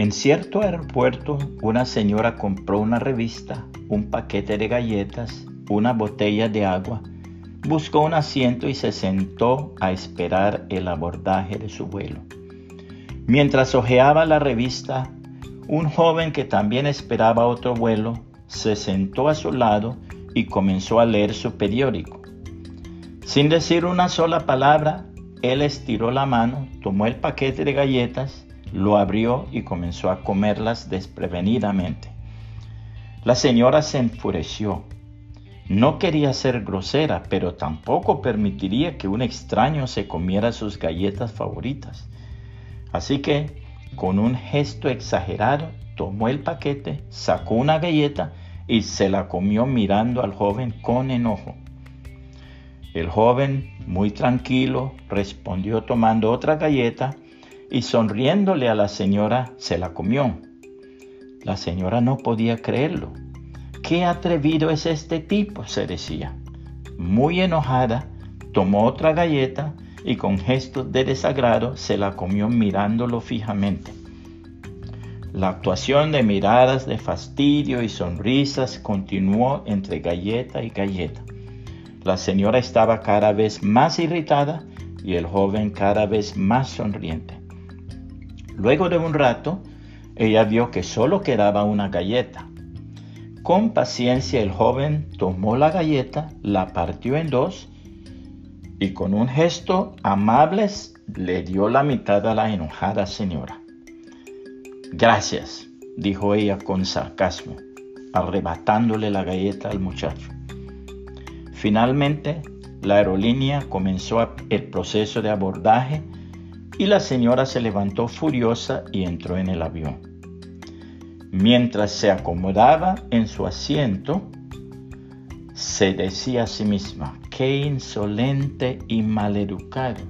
En cierto aeropuerto, una señora compró una revista, un paquete de galletas, una botella de agua, buscó un asiento y se sentó a esperar el abordaje de su vuelo. Mientras hojeaba la revista, un joven que también esperaba otro vuelo se sentó a su lado y comenzó a leer su periódico. Sin decir una sola palabra, él estiró la mano, tomó el paquete de galletas, lo abrió y comenzó a comerlas desprevenidamente. La señora se enfureció. No quería ser grosera, pero tampoco permitiría que un extraño se comiera sus galletas favoritas. Así que, con un gesto exagerado, tomó el paquete, sacó una galleta y se la comió mirando al joven con enojo. El joven, muy tranquilo, respondió tomando otra galleta y sonriéndole a la señora se la comió. La señora no podía creerlo. ¿Qué atrevido es este tipo? se decía. Muy enojada, tomó otra galleta y con gestos de desagrado se la comió mirándolo fijamente. La actuación de miradas de fastidio y sonrisas continuó entre galleta y galleta. La señora estaba cada vez más irritada y el joven cada vez más sonriente. Luego de un rato, ella vio que solo quedaba una galleta. Con paciencia el joven tomó la galleta, la partió en dos y con un gesto amable le dio la mitad a la enojada señora. Gracias, dijo ella con sarcasmo, arrebatándole la galleta al muchacho. Finalmente, la aerolínea comenzó el proceso de abordaje y la señora se levantó furiosa y entró en el avión. Mientras se acomodaba en su asiento, se decía a sí misma, qué insolente y maleducado.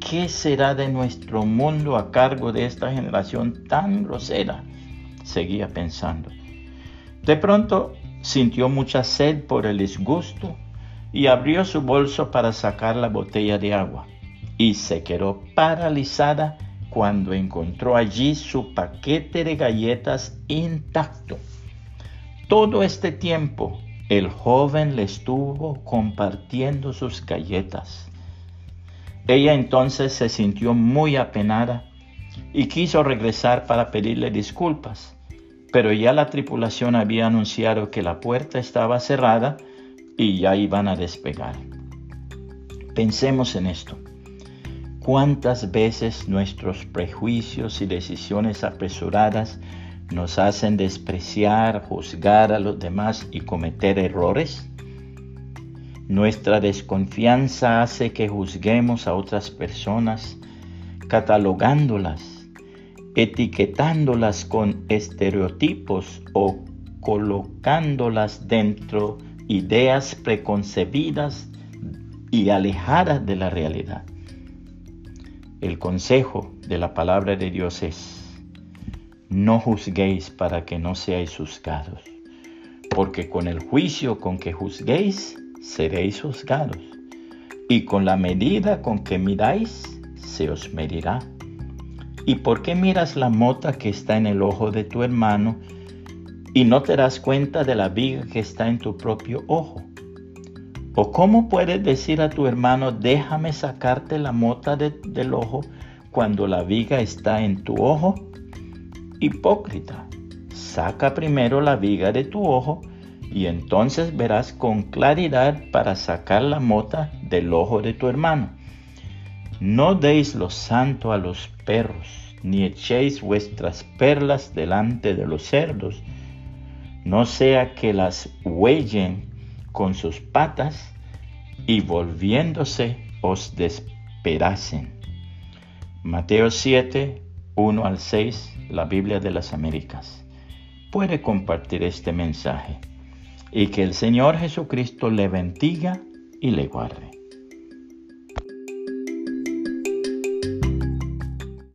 ¿Qué será de nuestro mundo a cargo de esta generación tan grosera? Seguía pensando. De pronto sintió mucha sed por el disgusto y abrió su bolso para sacar la botella de agua y se quedó paralizada cuando encontró allí su paquete de galletas intacto. Todo este tiempo el joven le estuvo compartiendo sus galletas. Ella entonces se sintió muy apenada y quiso regresar para pedirle disculpas, pero ya la tripulación había anunciado que la puerta estaba cerrada y ya iban a despegar. Pensemos en esto. ¿Cuántas veces nuestros prejuicios y decisiones apresuradas nos hacen despreciar, juzgar a los demás y cometer errores? Nuestra desconfianza hace que juzguemos a otras personas, catalogándolas, etiquetándolas con estereotipos o colocándolas dentro ideas preconcebidas y alejadas de la realidad. El consejo de la palabra de Dios es, no juzguéis para que no seáis juzgados, porque con el juicio con que juzguéis, seréis juzgados, y con la medida con que miráis, se os medirá. ¿Y por qué miras la mota que está en el ojo de tu hermano y no te das cuenta de la viga que está en tu propio ojo? ¿O cómo puedes decir a tu hermano, déjame sacarte la mota del ojo cuando la viga está en tu ojo? Hipócrita, saca primero la viga de tu ojo y entonces verás con claridad para sacar la mota del ojo de tu hermano. No deis lo santo a los perros, ni echéis vuestras perlas delante de los cerdos, no sea que las huellen con sus patas y volviéndose os despedacen. Mateo 7, 1 al 6, la Biblia de las Américas. Puede compartir este mensaje y que el Señor Jesucristo le bendiga y le guarde.